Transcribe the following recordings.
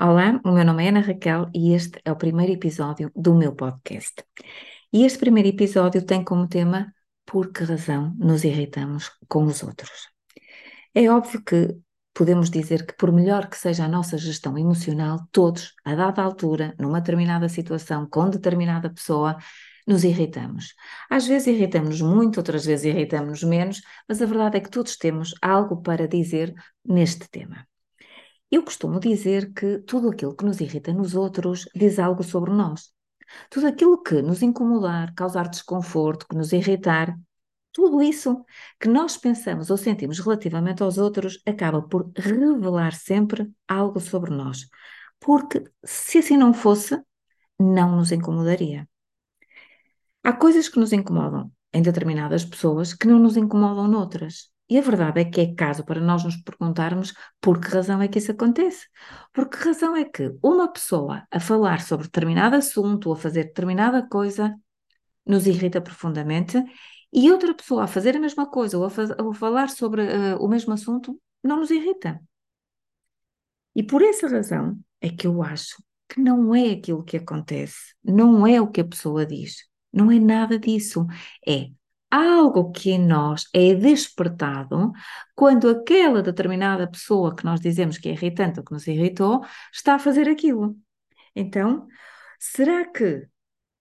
Olá, o meu nome é Ana Raquel e este é o primeiro episódio do meu podcast. E este primeiro episódio tem como tema Por que razão nos irritamos com os outros? É óbvio que podemos dizer que, por melhor que seja a nossa gestão emocional, todos, a dada altura, numa determinada situação, com determinada pessoa, nos irritamos. Às vezes irritamos-nos muito, outras vezes irritamos-nos menos, mas a verdade é que todos temos algo para dizer neste tema. Eu costumo dizer que tudo aquilo que nos irrita nos outros diz algo sobre nós. Tudo aquilo que nos incomodar, causar desconforto, que nos irritar, tudo isso que nós pensamos ou sentimos relativamente aos outros acaba por revelar sempre algo sobre nós. Porque se assim não fosse, não nos incomodaria. Há coisas que nos incomodam em determinadas pessoas que não nos incomodam noutras. E a verdade é que é caso para nós nos perguntarmos por que razão é que isso acontece. Por que razão é que uma pessoa a falar sobre determinado assunto ou a fazer determinada coisa nos irrita profundamente e outra pessoa a fazer a mesma coisa ou a, ou a falar sobre uh, o mesmo assunto não nos irrita. E por essa razão é que eu acho que não é aquilo que acontece, não é o que a pessoa diz, não é nada disso. É algo que em nós é despertado quando aquela determinada pessoa que nós dizemos que é irritante ou que nos irritou está a fazer aquilo. Então, será que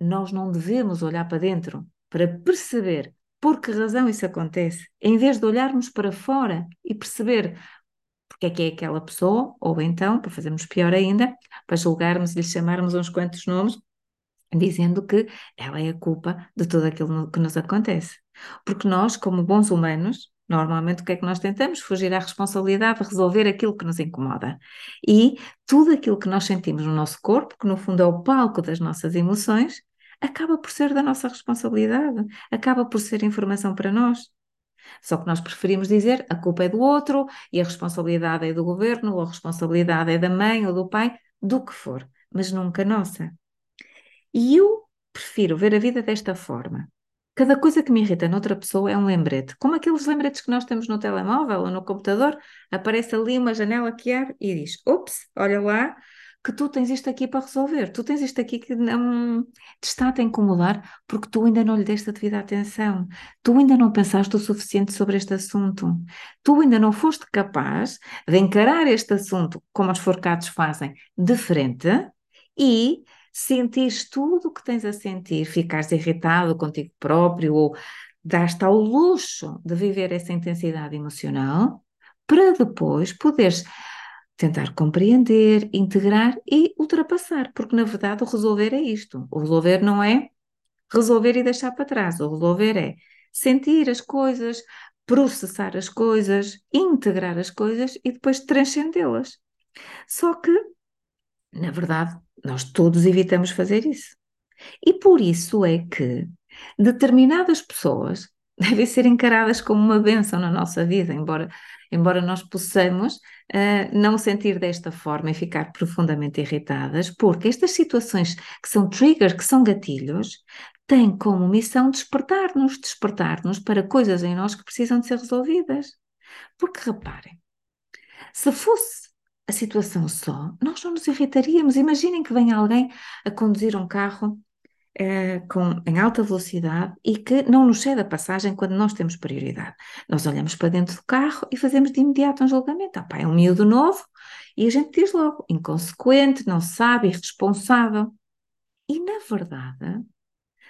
nós não devemos olhar para dentro para perceber por que razão isso acontece, em vez de olharmos para fora e perceber porque é que é aquela pessoa, ou então, para fazermos pior ainda, para julgarmos e lhe chamarmos uns quantos nomes, dizendo que ela é a culpa de tudo aquilo que nos acontece. Porque nós, como bons humanos, normalmente o que é que nós tentamos? Fugir à responsabilidade de resolver aquilo que nos incomoda. E tudo aquilo que nós sentimos no nosso corpo, que no fundo é o palco das nossas emoções, acaba por ser da nossa responsabilidade, acaba por ser informação para nós. Só que nós preferimos dizer a culpa é do outro e a responsabilidade é do governo, ou a responsabilidade é da mãe ou do pai, do que for, mas nunca nossa. E eu prefiro ver a vida desta forma. Cada coisa que me irrita noutra pessoa é um lembrete. Como aqueles lembretes que nós temos no telemóvel ou no computador, aparece ali uma janela que abre e diz: Ops, olha lá, que tu tens isto aqui para resolver, tu tens isto aqui que não te está a incomodar porque tu ainda não lhe deste a devida atenção, tu ainda não pensaste o suficiente sobre este assunto, tu ainda não foste capaz de encarar este assunto como os forcados fazem, de frente e sentires tudo o que tens a sentir, ficares irritado contigo próprio ou dar-te ao luxo de viver essa intensidade emocional, para depois poderes tentar compreender, integrar e ultrapassar, porque na verdade o resolver é isto. O resolver não é resolver e deixar para trás, o resolver é sentir as coisas, processar as coisas, integrar as coisas e depois transcendê-las. Só que, na verdade, nós todos evitamos fazer isso. E por isso é que determinadas pessoas devem ser encaradas como uma bênção na nossa vida, embora, embora nós possamos uh, não sentir desta forma e ficar profundamente irritadas, porque estas situações que são triggers, que são gatilhos, têm como missão despertar-nos, despertar-nos para coisas em nós que precisam de ser resolvidas. Porque reparem, se fosse a situação só, nós não nos irritaríamos. Imaginem que vem alguém a conduzir um carro eh, com, em alta velocidade e que não nos cede a passagem quando nós temos prioridade. Nós olhamos para dentro do carro e fazemos de imediato um julgamento. Ah, pá, é um miúdo novo e a gente diz logo, inconsequente, não sabe, irresponsável. E na verdade,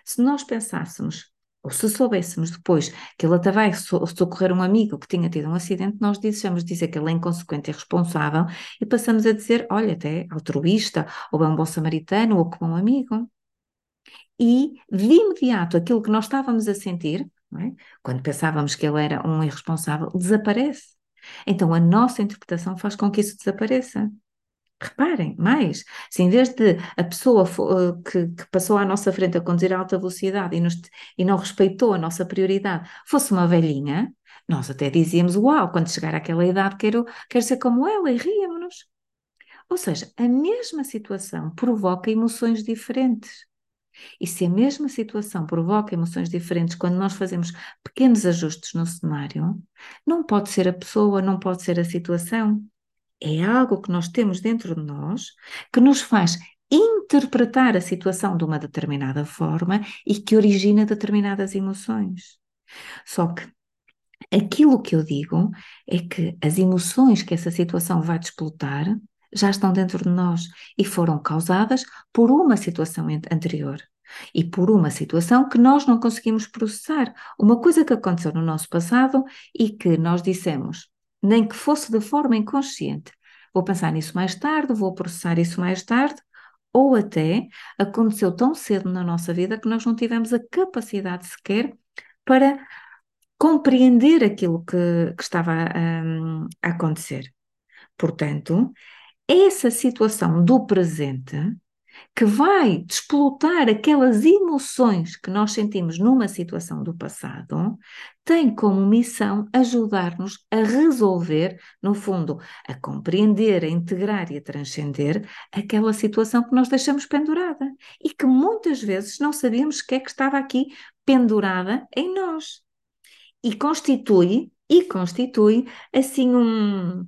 se nós pensássemos ou se soubéssemos depois que ele até vai socorrer um amigo que tinha tido um acidente, nós dizemos dizer que ele é inconsequente e responsável e passamos a dizer, olha, até altruísta, ou é um bom samaritano, ou como um amigo. E de imediato aquilo que nós estávamos a sentir, é? quando pensávamos que ele era um irresponsável, desaparece. Então a nossa interpretação faz com que isso desapareça. Reparem, mais, vez de a pessoa eh, que, que, passou à nossa frente a conduzir a alta velocidade e, nos, e não respeitou a nossa prioridade fosse uma velhinha, nós até dizíamos, uau, quando chegar àquela idade quero, quero ser como ela e ríamos-nos. Ou seja, a mesma situação provoca emoções diferentes. E se a mesma situação provoca emoções diferentes quando nós fazemos pequenos ajustes no cenário, não pode ser a pessoa, não pode ser a situação, É algo que nós temos dentro de nós que nos faz interpretar a situação de uma determinada forma e que origina determinadas emoções. Só que aquilo que eu digo é que as emoções que essa situação vai desplotar já estão dentro de nós e foram causadas por uma situação anterior e por uma situação que nós não conseguimos processar. Uma coisa que aconteceu no nosso passado e que nós dissemos, nem que fosse de forma inconsciente, vou pensar nisso mais tarde, vou processar isso mais tarde, ou até aconteceu tão cedo na nossa vida que nós não tivemos a capacidade sequer para compreender aquilo que, que estava um, a acontecer. Portanto, essa situação do presente que vai desplotar aquelas emoções que nós sentimos numa situação do passado, tem como missão ajudar-nos a resolver, no fundo, a compreender, a integrar e a transcender aquela situação que nós deixamos pendurada e que muitas vezes não sabíamos que é que estava aqui pendurada em nós. E constitui, e constitui assim um,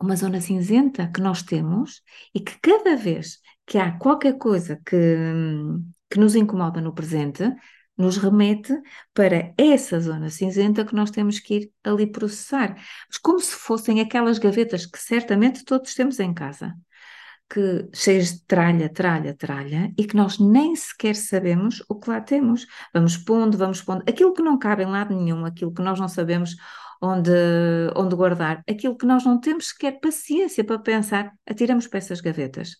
uma zona cinzenta que nós temos e que cada vez que há qualquer coisa que, que nos incomoda no presente, nos remete para essa zona cinzenta que nós temos que ir ali processar. Mas como se fossem aquelas gavetas que certamente todos temos em casa, que cheias de tralha, tralha, tralha, e que nós nem sequer sabemos o que lá temos. Vamos pondo, vamos pondo. Aquilo que não cabe em lado nenhum, aquilo que nós não sabemos onde, onde guardar, aquilo que nós não temos sequer paciência para pensar, atiramos para essas gavetas.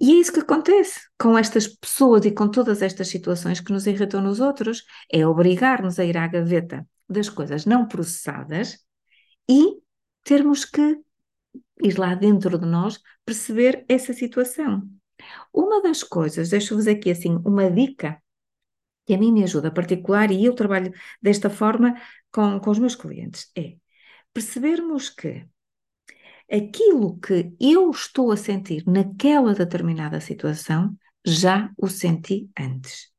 E é isso que acontece com estas pessoas e com todas estas situações que nos irritam nos outros, é obrigar-nos a ir à gaveta das coisas não processadas e termos que ir lá dentro de nós perceber essa situação. Uma das coisas, deixo-vos aqui assim uma dica que a mim me ajuda particular e eu trabalho desta forma com, com os meus clientes, é percebermos que aquilo que eu estou a sentir naquela determinada situação, já o senti antes.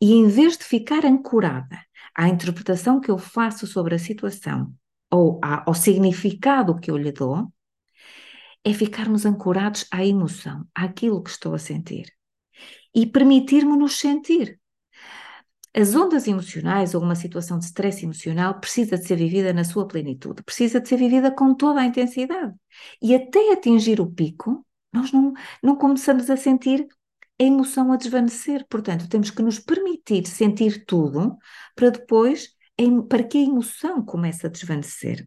E em vez de ficar ancorada à interpretação que eu faço sobre a situação ou ao significado que eu lhe dou, é ficarmos ancorados à emoção, àquilo que estou a sentir. E permitirmos-nos sentir. As ondas emocionais ou uma situação de stress emocional precisa de ser vivida na sua plenitude, precisa de ser vivida com toda a intensidade. E até atingir o pico, nós não, não começamos a sentir a emoção a desvanecer. Portanto, temos que nos permitir sentir tudo para depois, para que a emoção comece a desvanecer.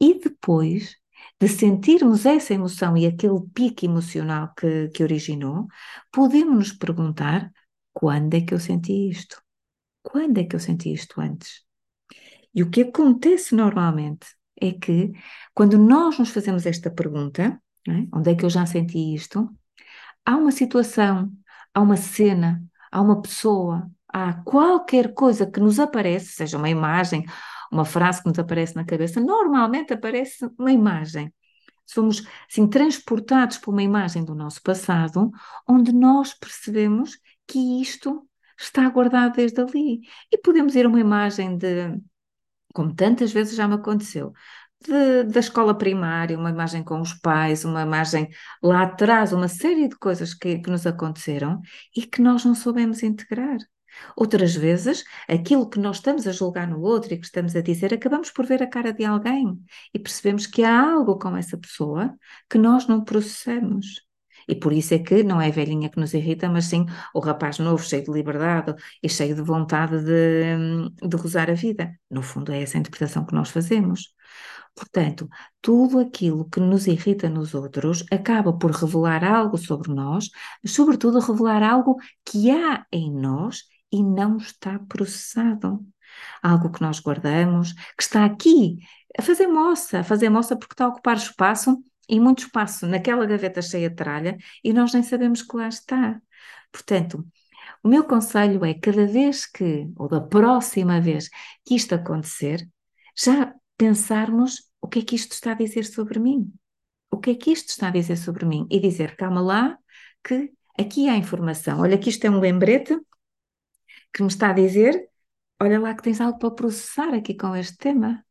E depois de sentirmos essa emoção e aquele pico emocional que, que originou, podemos nos perguntar quando é que eu senti isto? Quando é que eu senti isto antes? E o que acontece normalmente é que, quando nós nos fazemos esta pergunta, é? onde é que eu já senti isto? Há uma situação, há uma cena, há uma pessoa, há qualquer coisa que nos aparece, seja uma imagem, uma frase que nos aparece na cabeça, normalmente aparece uma imagem. Somos assim, transportados por uma imagem do nosso passado, onde nós percebemos que isto está guardado desde ali. E podemos ir a uma imagem de, como tantas vezes já me aconteceu, de, da escola primária, uma imagem com os pais, uma imagem lá atrás, uma série de coisas que, que nos aconteceram e que nós não soubemos integrar. Outras vezes, aquilo que nós estamos a julgar no outro e que estamos a dizer, acabamos por ver a cara de alguém e percebemos que há algo com essa pessoa que nós não processamos. E por isso é que não é a velhinha que nos irrita, mas sim o rapaz novo, cheio de liberdade e cheio de vontade de, de gozar a vida. No fundo, é essa a interpretação que nós fazemos. Portanto, tudo aquilo que nos irrita nos outros acaba por revelar algo sobre nós, mas, sobretudo, revelar algo que há em nós e não está processado. Algo que nós guardamos, que está aqui a fazer moça, a fazer moça porque está a ocupar espaço e muito espaço naquela gaveta cheia de tralha e nós nem sabemos que lá está. Portanto, o meu conselho é cada vez que, ou da próxima vez que isto acontecer, já pensarmos o que é que isto está a dizer sobre mim. O que é que isto está a dizer sobre mim? E dizer, calma lá, que aqui há informação. Olha que isto é um lembrete que me está a dizer, olha lá que tens algo para processar aqui com este tema.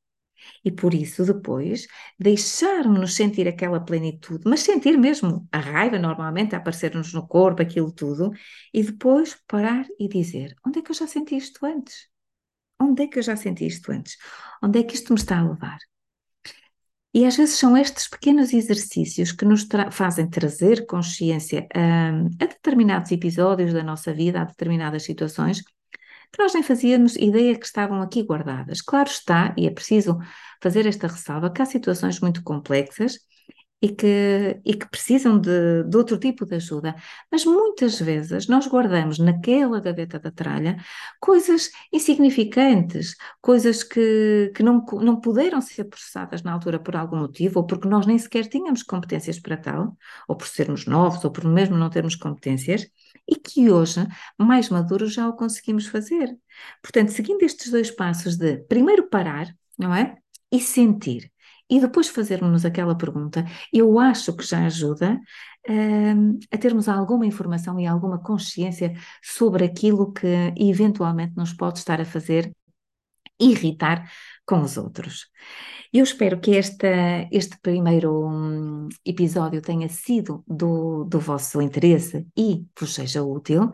E por isso, depois, deixarmos-nos sentir aquela plenitude, mas sentir mesmo a raiva, normalmente, a aparecer-nos no corpo, aquilo tudo, e depois parar e dizer: onde é que eu já senti isto antes? Onde é que eu já senti isto antes? Onde é que isto me está a levar? E às vezes são estes pequenos exercícios que nos tra fazem trazer consciência a, a determinados episódios da nossa vida, a determinadas situações, que nós nem fazíamos ideia que estavam aqui guardadas. Claro está, e é preciso fazer esta ressalva, que há situações muito complexas e que, e que precisam de, de, outro tipo de ajuda. Mas muitas vezes nós guardamos naquela gaveta da tralha coisas insignificantes, coisas que, que não, não puderam ser processadas na altura por algum motivo, ou porque nós nem sequer tínhamos competências para tal, ou por sermos novos, ou por mesmo não termos competências, e que hoje, mais maduros, já o conseguimos fazer. Portanto, seguindo estes dois passos de primeiro parar, não é? E sentir e depois fazermos aquela pergunta, eu acho que já ajuda uh, a termos alguma informação e alguma consciência sobre aquilo que eventualmente nos pode estar a fazer irritar com os outros. Eu espero que esta, este primeiro hum, episódio tenha sido do, do vosso interesse e vos seja útil.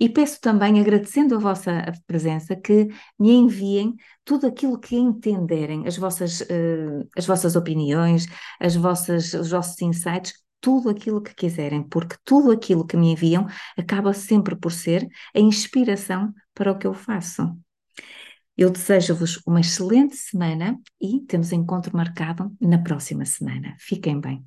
E peço também, agradecendo a vossa presença, que me enviem tudo aquilo que entenderem, as vossas, uh, as vossas opiniões, as vossas, os vossos insights, tudo aquilo que quiserem, porque tudo aquilo que me enviam acaba sempre por ser a inspiração para o que eu faço. Eu desejo-vos uma excelente semana e temos encontro marcado na próxima semana. Fiquem bem.